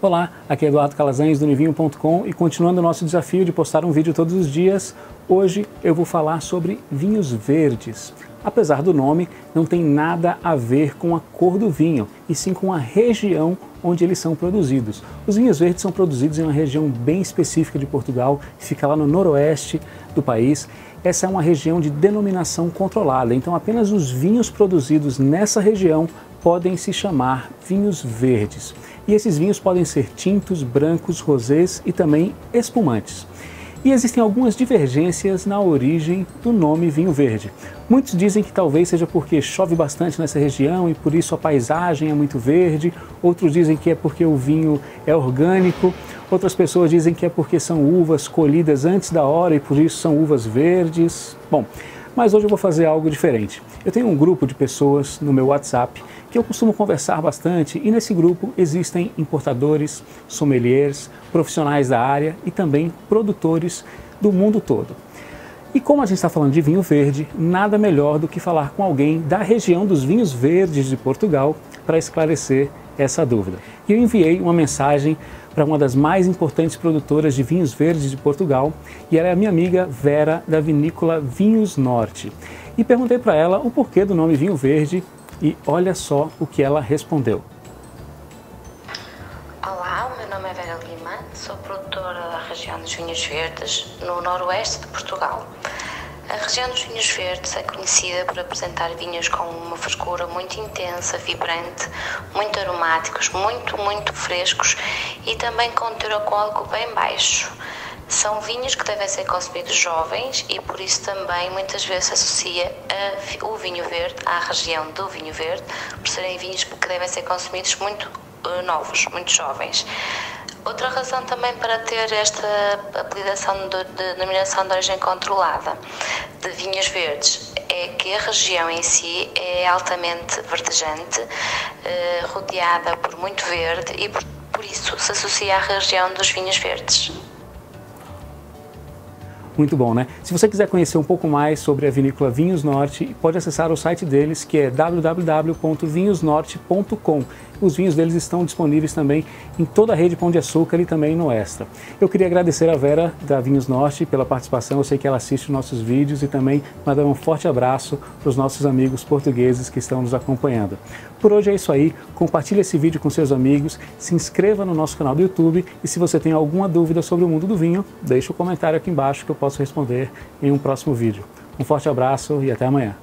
Olá, aqui é Eduardo Calazans do Nivinho.com e continuando o nosso desafio de postar um vídeo todos os dias, hoje eu vou falar sobre vinhos verdes. Apesar do nome, não tem nada a ver com a cor do vinho, e sim com a região onde eles são produzidos. Os vinhos verdes são produzidos em uma região bem específica de Portugal, que fica lá no noroeste do país. Essa é uma região de denominação controlada, então apenas os vinhos produzidos nessa região podem se chamar vinhos verdes. E esses vinhos podem ser tintos, brancos, rosés e também espumantes. E existem algumas divergências na origem do nome vinho verde. Muitos dizem que talvez seja porque chove bastante nessa região e por isso a paisagem é muito verde. Outros dizem que é porque o vinho é orgânico. Outras pessoas dizem que é porque são uvas colhidas antes da hora e por isso são uvas verdes. Bom, mas hoje eu vou fazer algo diferente. Eu tenho um grupo de pessoas no meu WhatsApp que eu costumo conversar bastante e nesse grupo existem importadores, sommeliers, profissionais da área e também produtores do mundo todo. E como a gente está falando de vinho verde, nada melhor do que falar com alguém da região dos vinhos verdes de Portugal para esclarecer essa dúvida. E eu enviei uma mensagem para uma das mais importantes produtoras de vinhos verdes de Portugal, e ela é a minha amiga Vera, da vinícola Vinhos Norte. E perguntei para ela o porquê do nome vinho verde, e olha só o que ela respondeu. Olá, meu nome é Vera Lima, sou produtora da região dos vinhos verdes, no noroeste de Portugal. A região dos vinhos verdes é conhecida por apresentar vinhos com uma frescura muito intensa, vibrante, muito aromáticos, muito, muito frescos e também com teor alcoólico bem baixo. São vinhos que devem ser consumidos jovens e por isso também muitas vezes se associa a, o vinho verde à região do vinho verde, por serem vinhos que devem ser consumidos muito uh, novos, muito jovens. Outra razão também para ter esta apelidação de, de denominação de origem controlada de vinhos verdes é que a região em si é altamente verdejante, eh, rodeada por muito verde e por, por isso se associa à região dos vinhos verdes. Muito bom, né? Se você quiser conhecer um pouco mais sobre a vinícola Vinhos Norte, pode acessar o site deles, que é www.vinhosnorte.com. Os vinhos deles estão disponíveis também em toda a rede Pão de Açúcar e também no Extra. Eu queria agradecer a Vera da Vinhos Norte pela participação. Eu sei que ela assiste nossos vídeos e também mandar um forte abraço para os nossos amigos portugueses que estão nos acompanhando. Por hoje é isso aí. Compartilhe esse vídeo com seus amigos, se inscreva no nosso canal do YouTube e se você tem alguma dúvida sobre o mundo do vinho, deixe o um comentário aqui embaixo que eu posso responder em um próximo vídeo. Um forte abraço e até amanhã.